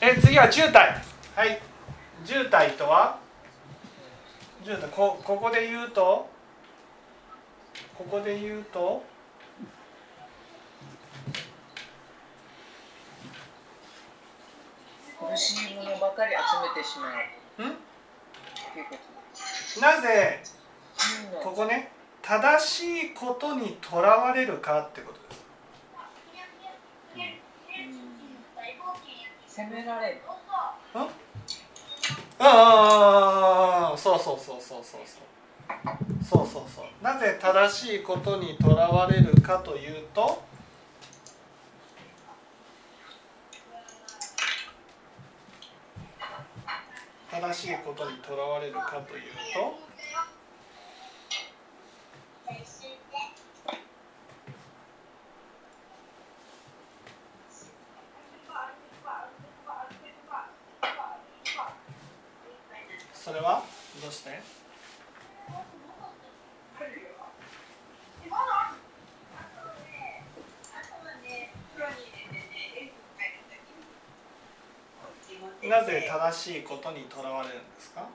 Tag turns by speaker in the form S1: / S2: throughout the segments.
S1: え次は渋滞。はい。渋滞とは？渋滞。こここで言うと？ここで言うと？
S2: 苦しいものばかり集めてしまう。
S1: なぜ？
S2: うん。
S1: ここね。正しいことにとらわれるかってことです
S2: 責められる。
S1: うん？ああそうそうそうそうそうそう。そうそうそう。なぜ正しいことにとらわれるかというと正しいことにとらわれるかというとそれは？どうして？なぜ正しいことにとらわれるんですか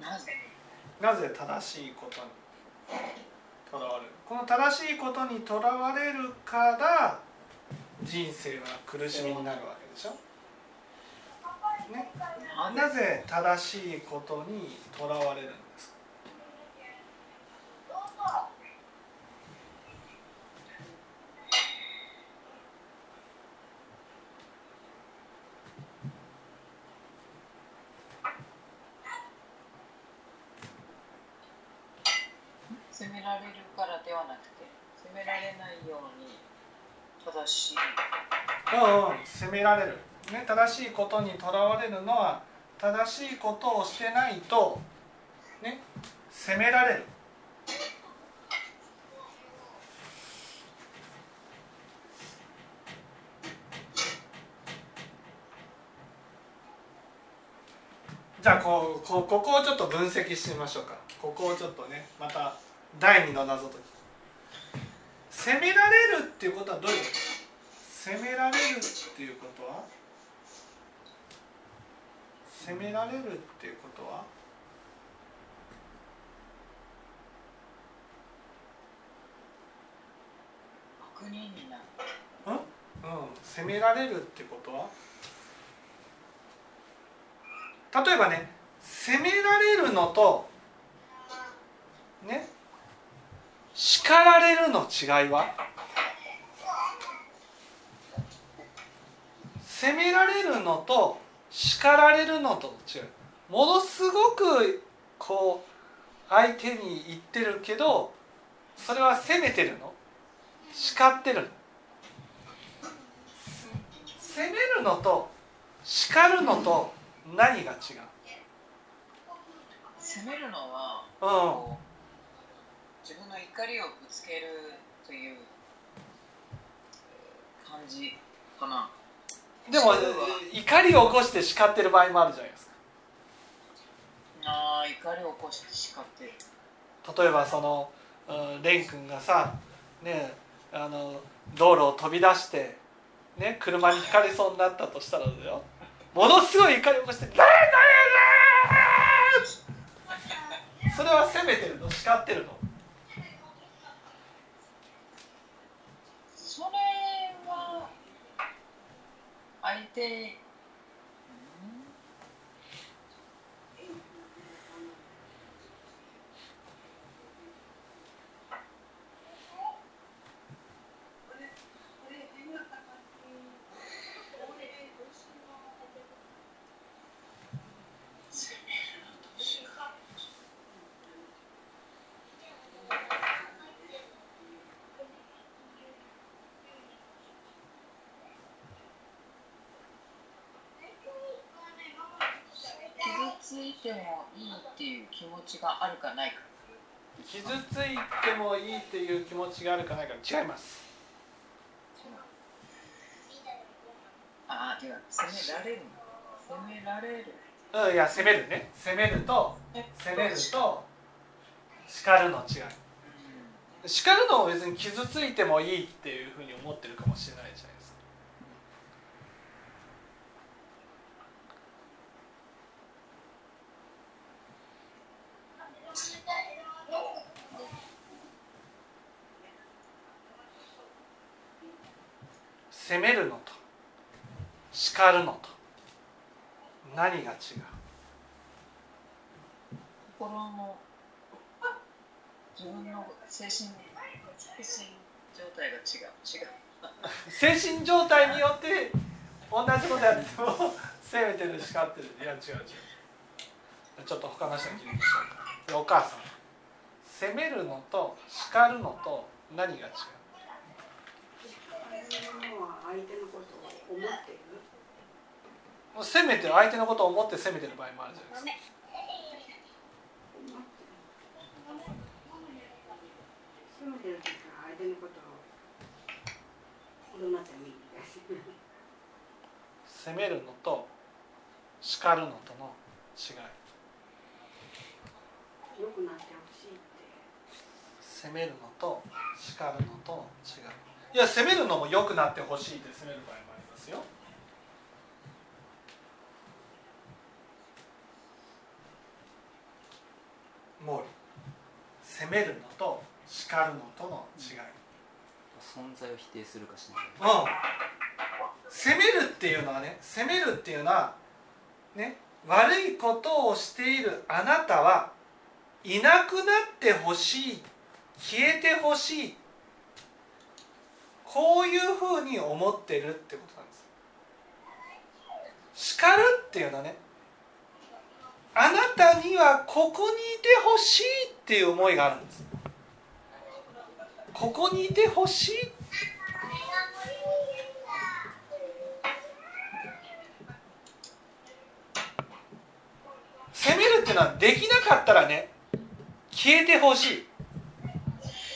S2: なぜ
S1: なぜ正しいことにとらわれる？この正しいことにとらわれるから人生は苦しみになるわけでしょ、ね、なぜ正しいことにとらわれるん
S2: 責められるからではなくて責められないように正しい。
S1: うんうん責められる、ね、正しいことにとらわれるのは正しいことをしてないとね責められる。じゃあこうこうここをちょっと分析してみましょうか。ここをちょっとねまた第二の謎解き。責められるっていうことはどういうこと？責められるっていうことは？責められるっていうことは？
S2: 悪人になる。
S1: うん、うん、責められるってことは？例えばね責められるのとね？叱られるの違いは？責められるのと叱られるのと違う。ものすごくこう相手に言ってるけどそれは責めてるの？叱ってるの？責めるのと叱るのと何が違う？
S2: 責めるのは
S1: うん
S2: 自分の怒りをぶつけるというえー感じかな。
S1: でも怒りを起こして叱ってる場合もあるじゃないですか。
S2: あー怒りを起こして叱ってる。
S1: 例えばそのうん蓮くんがさねあの道路を飛び出してね車にひかれそうになったとしたらだよ。ものすごい怒りを起こして「だれだれだそれは責めてるの叱ってるの
S2: 对。てもいいっていう気持ちがあるかないか。
S1: 傷ついてもいいっていう気持ちがあるかないか違います。
S2: ああ違う責められる。責められる。
S1: うんいや責めるね。責めると責めると叱るの違い。叱るのも別に傷ついてもいいっていうふうに思ってるかもしれないじゃないですか責めるのと叱るのと。何が違う？
S2: 心の自分の精神精神状態が違う。違 う
S1: 精神状態によって同じことやっても責めてる叱ってる。いや違う違う。ちょっと他の人に聞いてみましょうか。お母さん。責めるのと叱るのと何が違う？
S3: 相手のことを思って
S1: もう責めてる相手のことを思って責めてる場合もあるじゃないですか。
S3: 責めてるのこと
S1: 叱るのとの違い
S3: 良くなってほしいって
S1: 責めるのと叱るのとの違いいや責めるのも良くなってほしいって責める場合もありますよ毛利責めるのと叱るのとの違い。
S4: 存在を否定するかしないか。
S1: うん。責めるっていうのはね責めるっていうのはね悪いことをしているあなたはいなくなってほしい消えてほしいこういうふうに思ってるってことなんです。叱るっていうのはねあなたにはここにいてほしいっていう思いがあるんです。ここにいてほしい責めるっていうのはできなかったらね消えてほしい。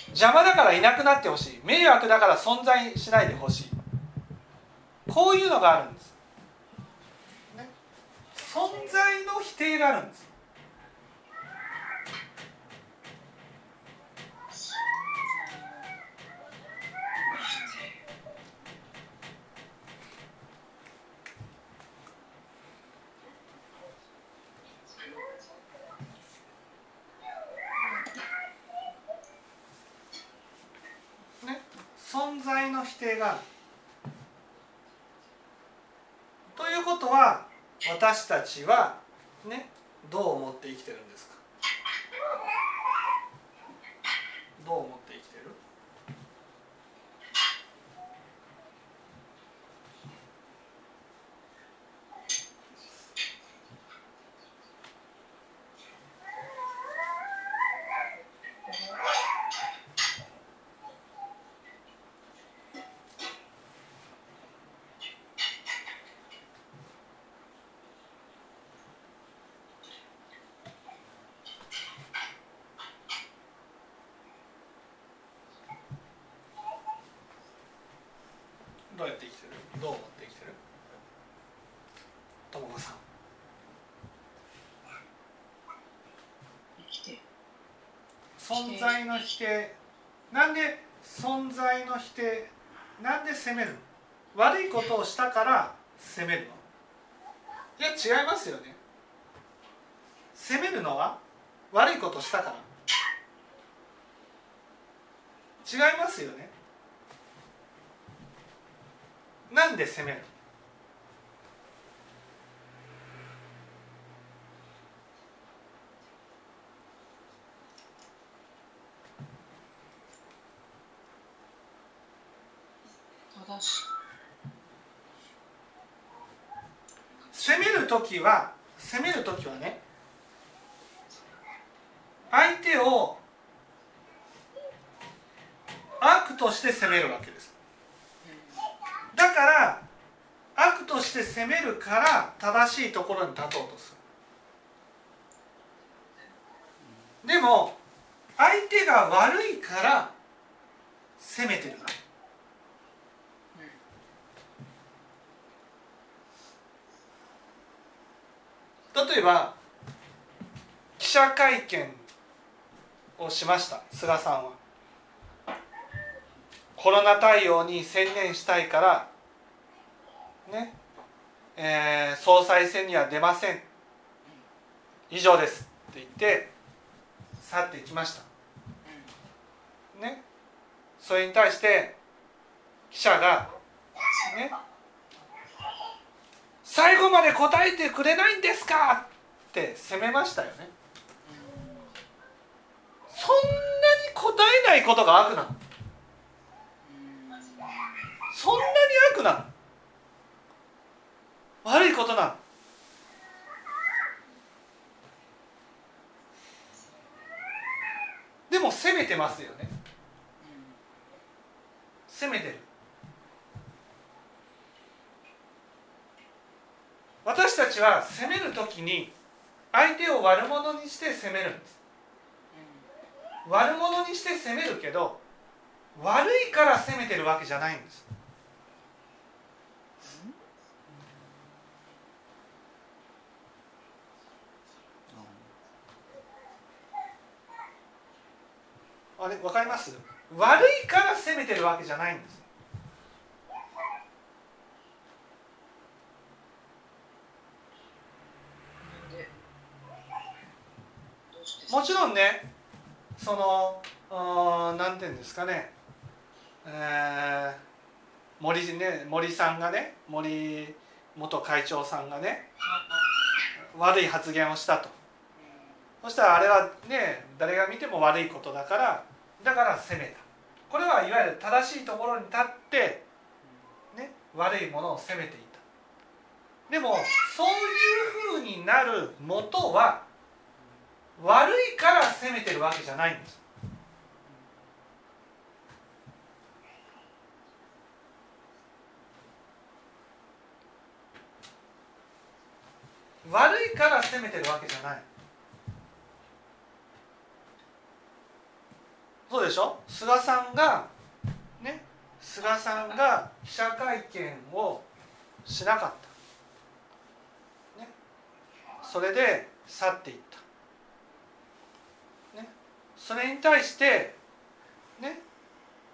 S1: 邪魔だからいなくなってほしい。迷惑だから存在しないでほしい。こういうのがあるんです。存在否定があるんです。存在の否定がある。ということは私たちはう思って生きてるんですかどう思って生きてるどうやって生きてる？どう思って生きてる？ともこさん。
S2: 生きてる。
S1: 存在の否定。なんで存在の否定？なんで責める？の悪いことをしたから責めるの？いや違いますよね。責めるのは？悪いことしたから。違いますよねなんで責める
S2: し
S1: 攻める時は攻める時はね相手を悪として攻めるわけです。から悪として攻めるから正しいところに立とうとする。でも相手が悪いから責めてる。例えば記者会見をしました菅さんは。コロナ対応に専念したいからね。えー総裁選には出ません。以上です。って言って去っていきました。ね。それに対して記者がね。最後まで答えてくれないんですか？って責めましたよね。そんなに答えないことが悪なの？そんなに悪なの？悪いことなのでも責めてますよね。責めてる。私たちは責めるときに相手を悪者にして責めるんです。悪者にして責めるけど悪いから責めてるわけじゃないんです。あれわかります？悪いから責めてるわけじゃないんです。もちろんねそのうーんなんていうんですかね、えー森ね森さんがね森元会長さんがね悪い発言をしたと。そしたらあれはね誰が見ても悪いことだからだから責めた。これはいわゆる正しいところに立って、ね、悪いものを責めていた。でもそういうふうになる元は悪いから責めてるわけじゃないんです。悪いから責めてるわけじゃない。そうでしょ？菅さんがね？菅さんが記者会見をしなかった、ね、それで去っていった、ね、それに対してね？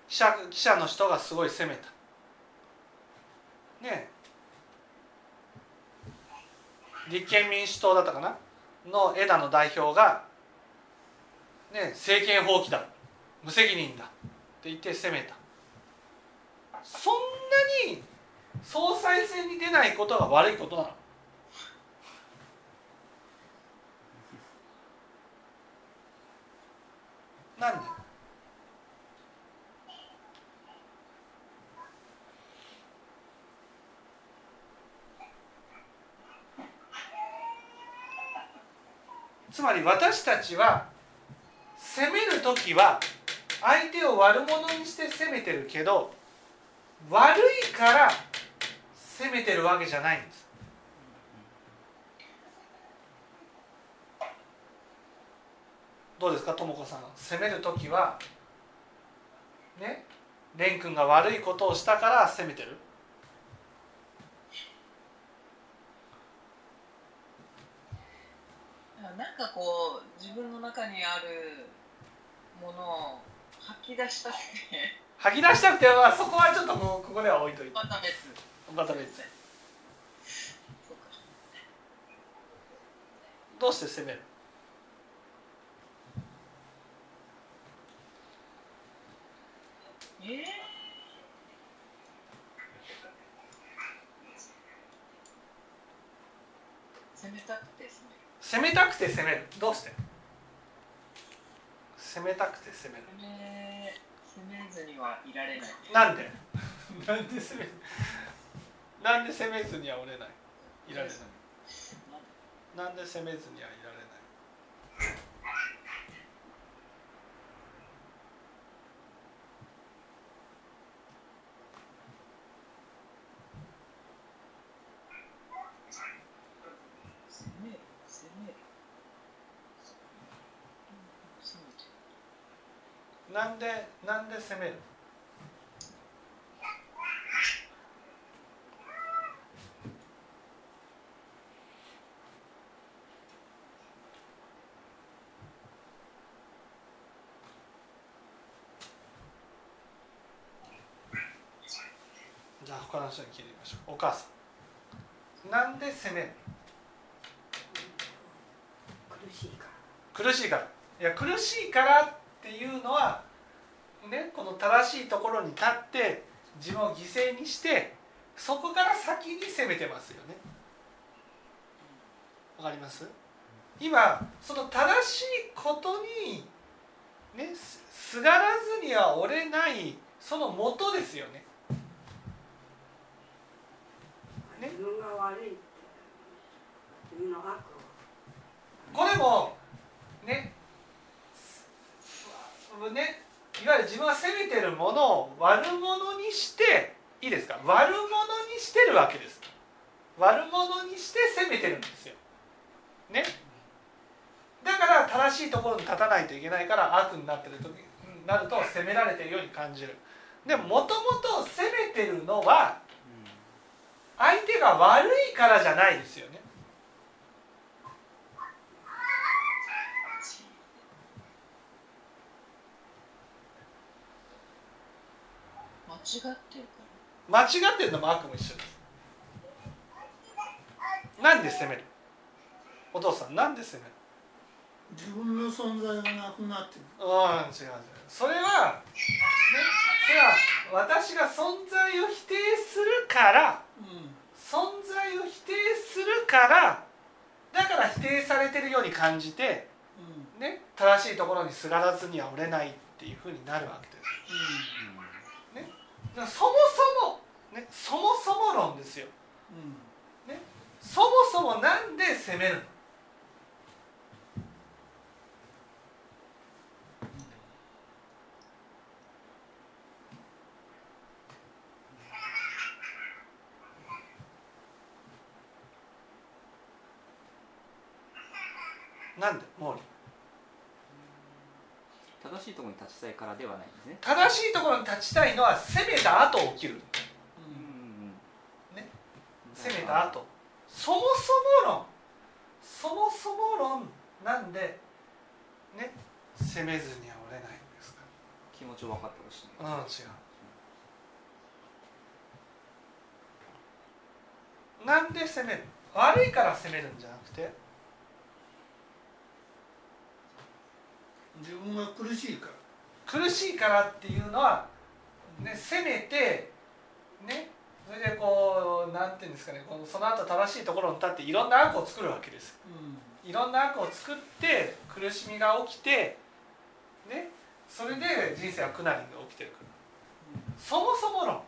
S1: 記者記者の人がすごい責めた。ね？立憲民主党だったかな？の枝野代表が、ね、政権放棄だ無責任だって言って責めた。そんなに総裁選に出ないことが悪いことなの。なんで？つまり私たちは攻める時は相手を悪者にして攻めてるけど悪いから攻めてるわけじゃないんです。どうですかとも子さん。攻める時はね蓮くんが悪いことをしたから攻めてる。
S2: なんかこう自分の中にあるものを吐き出したくて。
S1: 吐き出したくてはそこはちょっともうここでは置いといて。
S2: また別
S1: また別どうして攻める？
S2: えー、攻めたくてですね
S1: 攻めたくて攻める。どうして？攻めたくて攻める。
S2: 攻め攻めずにはいられない。
S1: なんで？なんで攻めなんで攻めずにはおれない？いられない。なんで攻めずにはいられない
S2: 攻める攻める攻めて
S1: なんでなんで責める？じゃあ他の人に聞いてみましょう。お母さん。なんで責める？
S3: 苦しいから。
S1: 苦しいから。いや苦しいからっていうのはねこの正しいところに立って自分を犠牲にしてそこから先に攻めてますよね。わかります？今その正しいことにねすすがらずには折れないその元ですよね。ね？
S3: 自分が悪いって自分の悪を。
S1: これもねねいわゆる自分が責めてるものを悪者にしていいですか？悪者にしてるわけです。悪者にして責めてるんですよ。ね？だから正しいところに立たないといけないから悪になってる時なると責められてるように感じる。でももともと責めてるのは相手が悪いからじゃないですよね
S2: ってるか
S1: 間違ってるのも悪も一緒ですなんで責める？お父さんなんで責める？
S5: 自分の存在がなくなってる。
S1: うん違う違う。それはねそれは私が存在を否定するから。
S5: うん
S1: 存在を否定するから。だから否定されてるように感じて、
S5: うん。
S1: ね、正しいところにすがらずには折れないっていうふうになるわけですだからそもそも、ね、そもそも論ですよ。
S5: うん。うん
S1: そもそもなんで責めるのなんで毛利
S4: 正しいところに立ちたいからではないんですね。
S1: 正しいところに立ちたいのは攻めた後起きる。
S4: うん
S1: ね。攻めた後。そもそも論。そもそも論なんでね。攻めずには折れないんですか。
S4: 気持ちを分かってほしい。
S1: うん違う。なんで攻める？悪いから攻めるんじゃなくて？
S5: 自分が苦しいから
S1: 苦しいからっていうのは、ね、攻めてねそれでこうなんていうんですかねこのその後正しいところに立っていろんな悪を作るわけです
S5: うん。
S1: いろんな悪を作って苦しみが起きてねそれで人生は苦難が起きてるから。そもそも論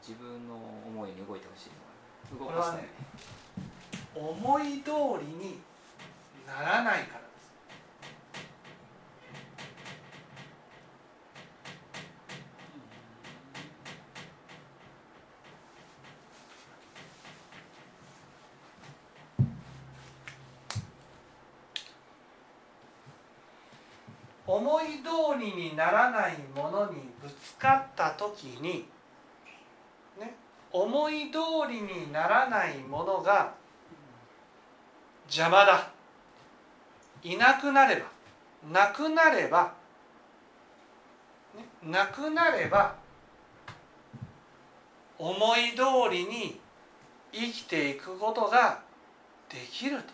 S4: 自分の思いに動いてほしいの
S1: これはね思い通りにならないから思い通りにならないものにぶつかった時にね思い通りにならないものが邪魔だ。いなくなればなくなれば、ね、なくなれば思い通りに生きていくことができると。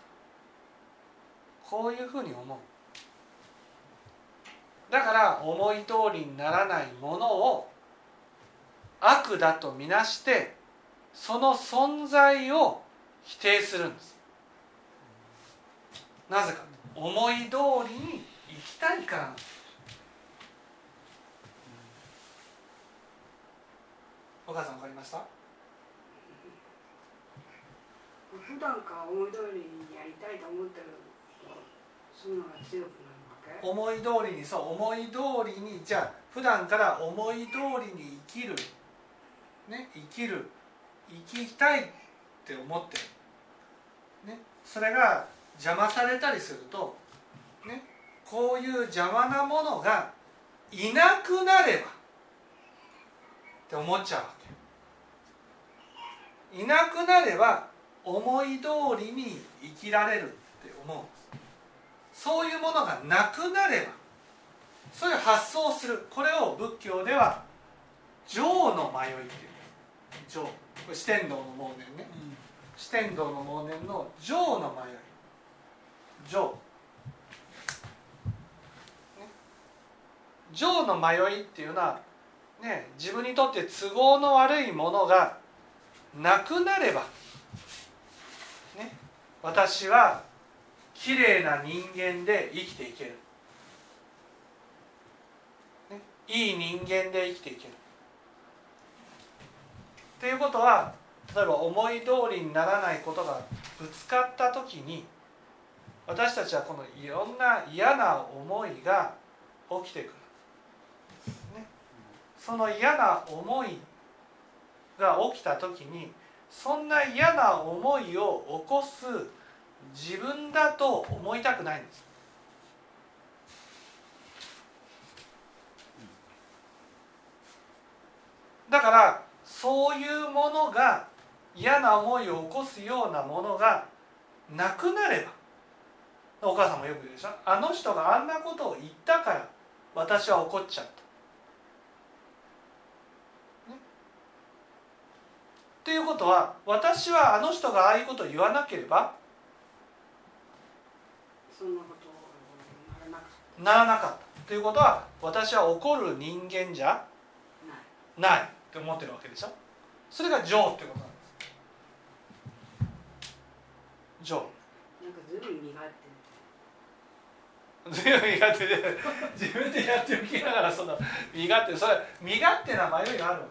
S1: こういうふうに思う。だから思い通りにならないものを悪だとみなしてその存在を否定するんです。なぜか。思い通りに生きたいからなんです。お母さんわかりました？
S3: 普段から思い通りにやりたいと思ってるそういうのが強くなる。
S1: 思い通りにそう思い通りにじゃあ普段から思い通りに生きる。ね生きる。生きたいって思って。るねそれが邪魔されたりするとねこういう邪魔なものがいなくなればって思っちゃうわけ。いなくなれば思い通りに生きられるって思う。そういうものがなくなればそういう発想をする。これを仏教では情の迷いっていう。んです情。これ四天王の盲念ね。四天王の盲念の情の迷い。情。情の迷いっていうのは、ね、自分にとって都合の悪いものがなくなれば、ね、私は綺麗な人間で生きていける、ね、いい人間で生きていける。っていうことは例えば思い通りにならないことがぶつかった時に私たちはこのいろんな嫌な思いが起きてくる。その嫌な思いが起きた時にそんな嫌な思いを起こす自分だと思いたくないんです。だからそういうものが嫌な思いを起こすようなものがなくなればお母さんもよく言うでしょ。あの人があんなことを言ったから私は怒っちゃった。っていうことは私はあの人がああいうことを言わなければ
S3: そんなことならなかっ
S1: た。ということは私は怒る人間じゃ
S3: たない
S1: って思ってるわけでしょ。それが情ってことなんです。情。
S3: なんかずいぶん苦手
S1: ずいぶん身勝手で 自分でやっておきながらその身勝手それ身勝手な迷いがあるわ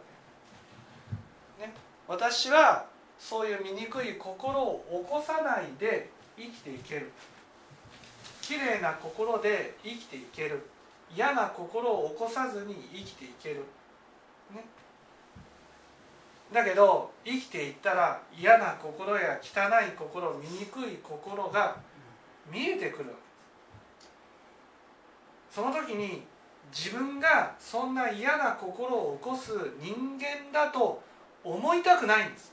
S1: け、ね、私はそういう醜い心を起こさないで生きていける綺麗な心で生きていける。嫌な心を起こさずに生きていける、ね、だけど生きていったら嫌な心や汚い心醜い心が見えてくる。わけですその時に自分がそんな嫌な心を起こす人間だと思いたくないんです。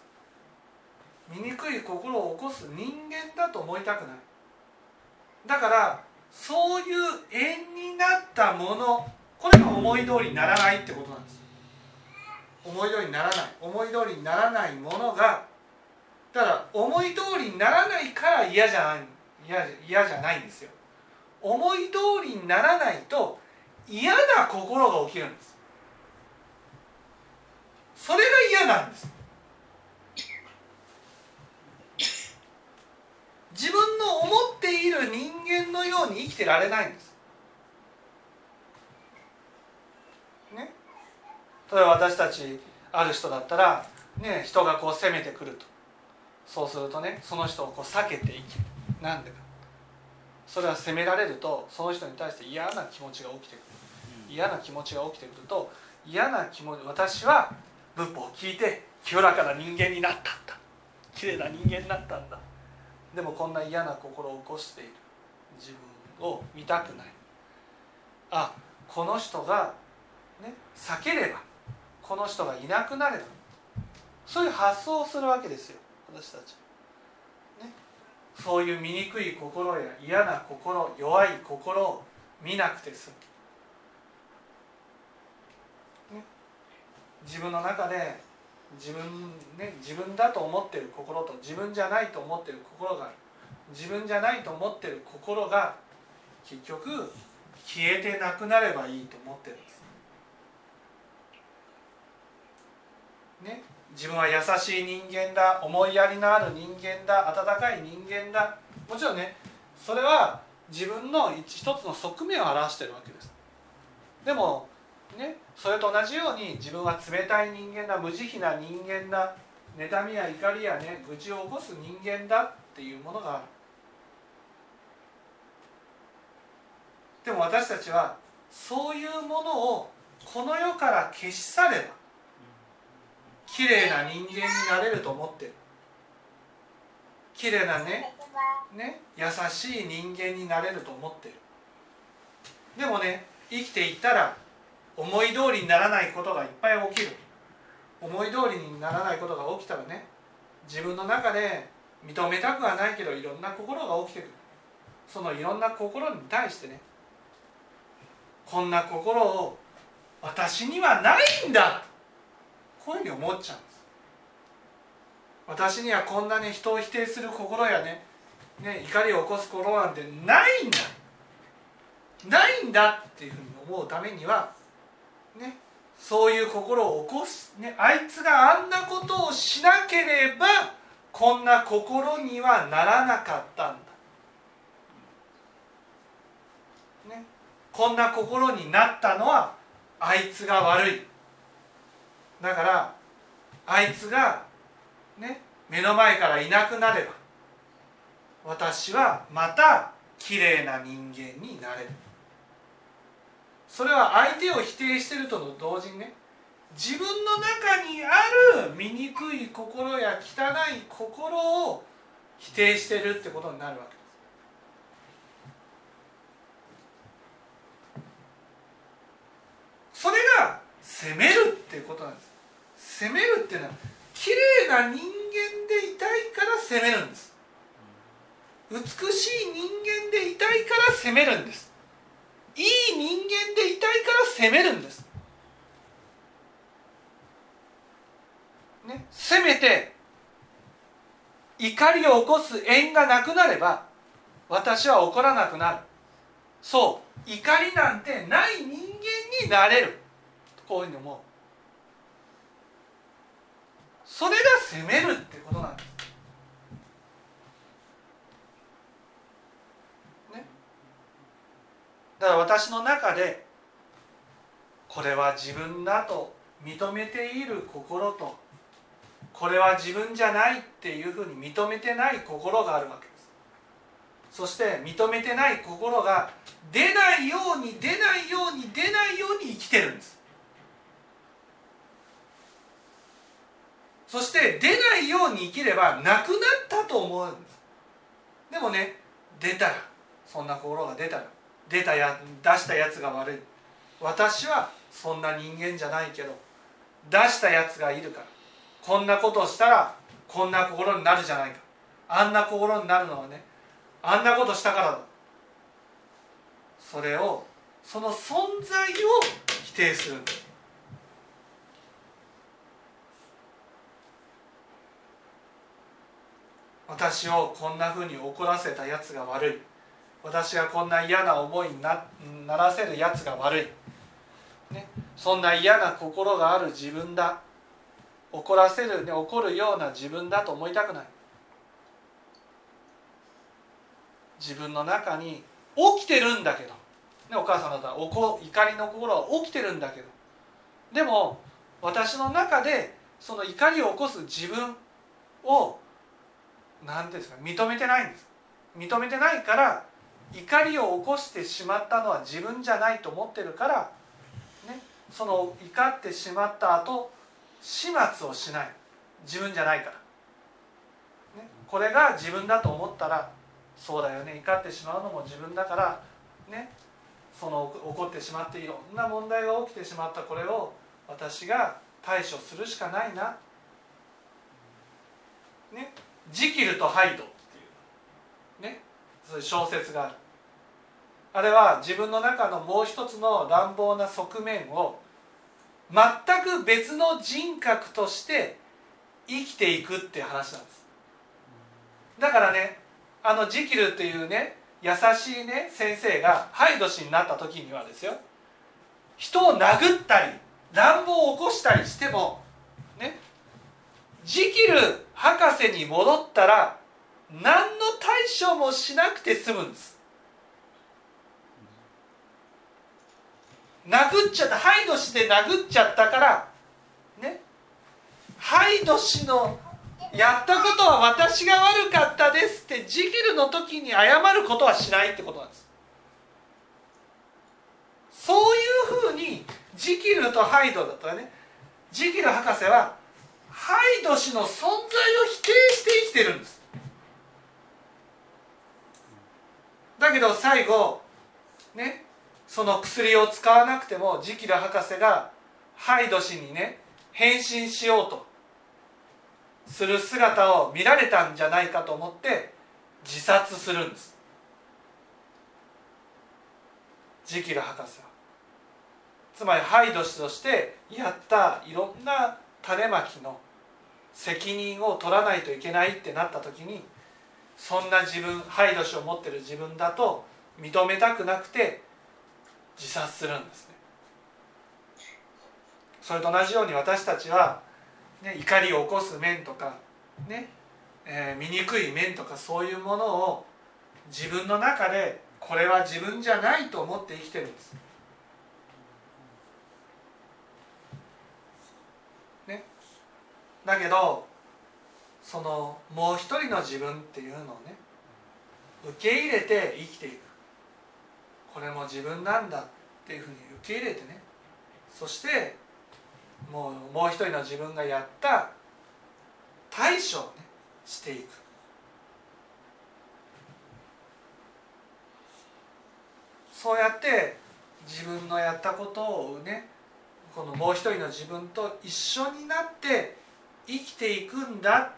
S1: 醜い心を起こす人間だと思いたくない。だからそういう縁になったものこれが思い通りにならないってことなんです。思い通りにならない。思い通りにならないものがだから思い通りにならないから嫌じゃない嫌嫌じゃないんですよ。思い通りにならないと嫌な心が起きるんです。それが嫌なんです。自分の思っている人間のように生きてられないんです。ね。例えば私たちある人だったらね人がこう攻めてくると。そうするとねその人をこう避けていきなんでか。それは責められるとその人に対して嫌な気持ちが起きてくる。嫌な気持ちが起きてくると嫌な気持ち私は仏法を聞いて清らかな人間になったんだ。綺麗な人間になったんだでもこんな嫌な心を起こしている自分を見たくない。あこの人がね避ければこの人がいなくなればそういう発想をするわけですよ私たち、ね、そういう醜い心や嫌な心弱い心を見なくて済む、ね、自分の中で自分ね自分だと思ってる心と自分じゃないと思ってる心がある。自分じゃないと思ってる心が結局消えてなくなればいいと思ってるんです。ね自分は優しい人間だ思いやりのある人間だ温かい人間だ。もちろんねそれは自分の一つの側面を表してるわけです。でもねそれと同じように自分は冷たい人間だ無慈悲な人間だ妬みや怒りやね愚痴を起こす人間だっていうものがあるでも私たちはそういうものをこの世から消し去れば綺麗な人間になれると思ってる。綺麗なねね優しい人間になれると思ってる。でもね生きていったら思い通りにならないことがいっぱい起きる。思い通りにならないことが起きたらね自分の中で認めたくはないけどいろんな心が起きてくる。そのいろんな心に対してねこんな心を私にはないんだ。こういうふうに思っちゃうんです。私にはこんなに人を否定する心やねね怒りを起こす心なんてないんだ。ないんだっていうふうに思うためにはねそういう心を起こす、ね、あいつがあんなことをしなければこんな心にはならなかったんだ、ね、こんな心になったのはあいつが悪い。だからあいつがね目の前からいなくなれば私はまた綺麗な人間になれる。それは相手を否定してるとの同時にね自分の中にある醜い心や汚い心を否定してるってことになるわけです。それが責めるってことなんです。責めるっていうのは綺麗な人間でいたいから責めるんです。美しい人間でいたいから責めるんです。いい人間でいたいから責めるんです、ね、せめて怒りを起こす縁がなくなれば私は怒らなくなる。そう。怒りなんてない人間になれる。こういうふうに思う。それが責めるってことなんです。だから私の中でこれは自分だと認めている心とこれは自分じゃないっていうふうに認めてない心があるわけです。そして認めてない心が出ないように出ないように出ないように生きてるんです。そして出ないように生きればなくなったと思うんです。でもね出たらそんな心が出たら出たや出したやつが悪い。私はそんな人間じゃないけど出したやつがいるから。こんなことをしたらこんな心になるじゃないか。あんな心になるのはねあんなことしたからだ。それをその存在を否定するんです私をこんなふうに怒らせたやつが悪い。私がこんな嫌な思いになならせるやつが悪い、ね、そんな嫌な心がある自分だ。怒らせる、ね、怒るような自分だと思いたくない。自分の中に起きてるんだけど、ね、お母さんだったら怒怒りの心は起きてるんだけど。でも私の中でその怒りを起こす自分を何ていうんですか認めてないんです。認めてないから怒りを起こしてしまったのは自分じゃないと思ってるから、ね、その怒ってしまった後始末をしない。自分じゃないから、ね、これが自分だと思ったらそうだよね。怒ってしまうのも自分だからねその起こってしまっていろんな問題が起きてしまった。これを私が対処するしかないな。ねジキルとハイドっていう。ねそういう小説がある。あれは自分の中のもう一つの乱暴な側面を全く別の人格として生きていくっていう話なんです。だからねあのジキルっていうね優しいね先生がハイド氏になった時にはですよ人を殴ったり乱暴を起こしたりしてもねジキル博士に戻ったら何の対処もしなくて済むんです。殴っちゃったハイド氏で殴っちゃったからね。ハイド氏のやったことは私が悪かったですってジキルの時に謝ることはしないってことなんです。そういうふうにジキルとハイドだったらねジキル博士はハイド氏の存在を否定して生きてるんです。だけど最後ねその薬を使わなくてもジキル博士がハイド氏にね変身しようとする姿を見られたんじゃないかと思って自殺するんです。ジキル博士は。つまりハイド氏としてやったいろんな種まきの責任を取らないといけないってなった時にそんな自分ハイド氏を持ってる自分だと認めたくなくて自殺するんですね。それと同じように私たちは、ね、怒りを起こす面とかね、えー醜い面とかそういうものを自分の中でこれは自分じゃないと思って生きてるんです。ね。だけどそのもう一人の自分っていうのをね受け入れて生きていく。これも自分なんだっていうふうに受け入れてねそしてもうもう一人の自分がやった対処をねしていく。そうやって自分のやったことをねこのもう一人の自分と一緒になって生きていくんだ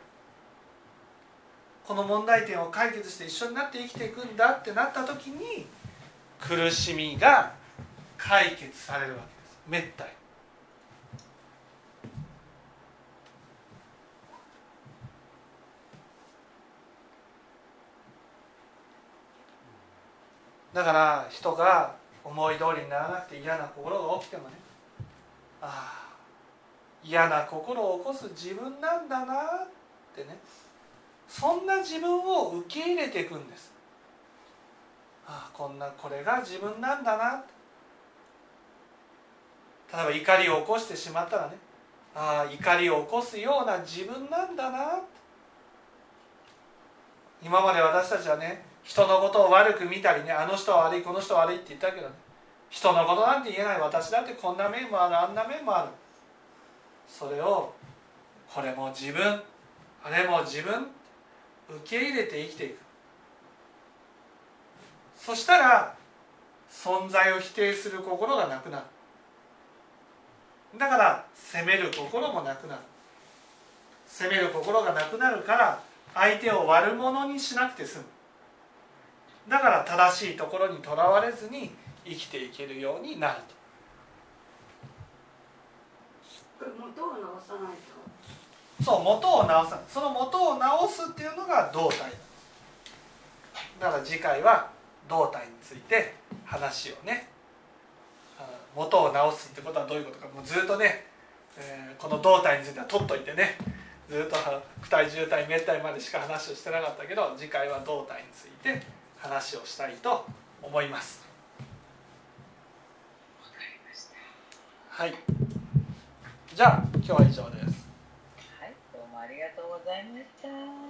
S1: この問題点を解決して一緒になって生きていくんだってなった時に苦しみが解決されるわけです。めったにだから人が思い通りにならなくて嫌な心が起きてもねああ嫌な心を起こす自分なんだなってね。そんな自分を受け入れていくんです。ああこんなこれが自分なんだな。例えば怒りを起こしてしまったらね。ああ怒りを起こすような自分なんだな。今まで私たちはね人のことを悪く見たりねあの人は悪いこの人は悪いって言ったけどね。人のことなんて言えない。私だってこんな面もある。あんな面もある。それをこれも自分。あれも自分。受け入れて生きていく。そしたら存在を否定する心がなくなる。だから責める心もなくなる。責める心がなくなるから相手を悪者にしなくて済む。だから正しいところにとらわれずに生きていけるようになると。
S3: これ元を直さないと？
S1: そう元を直さその元を直すっていうのが胴体。だから次回は胴体について話をね。あ元を直すってことはどういうことか。もうずっとね、えーこの胴体については取っといてね。ずっと躯体重体滅体までしか話をしてなかったけど次回は胴体について話をしたいと思います。
S2: わかりました。
S1: はい。じゃあ今日は以上です
S2: はいど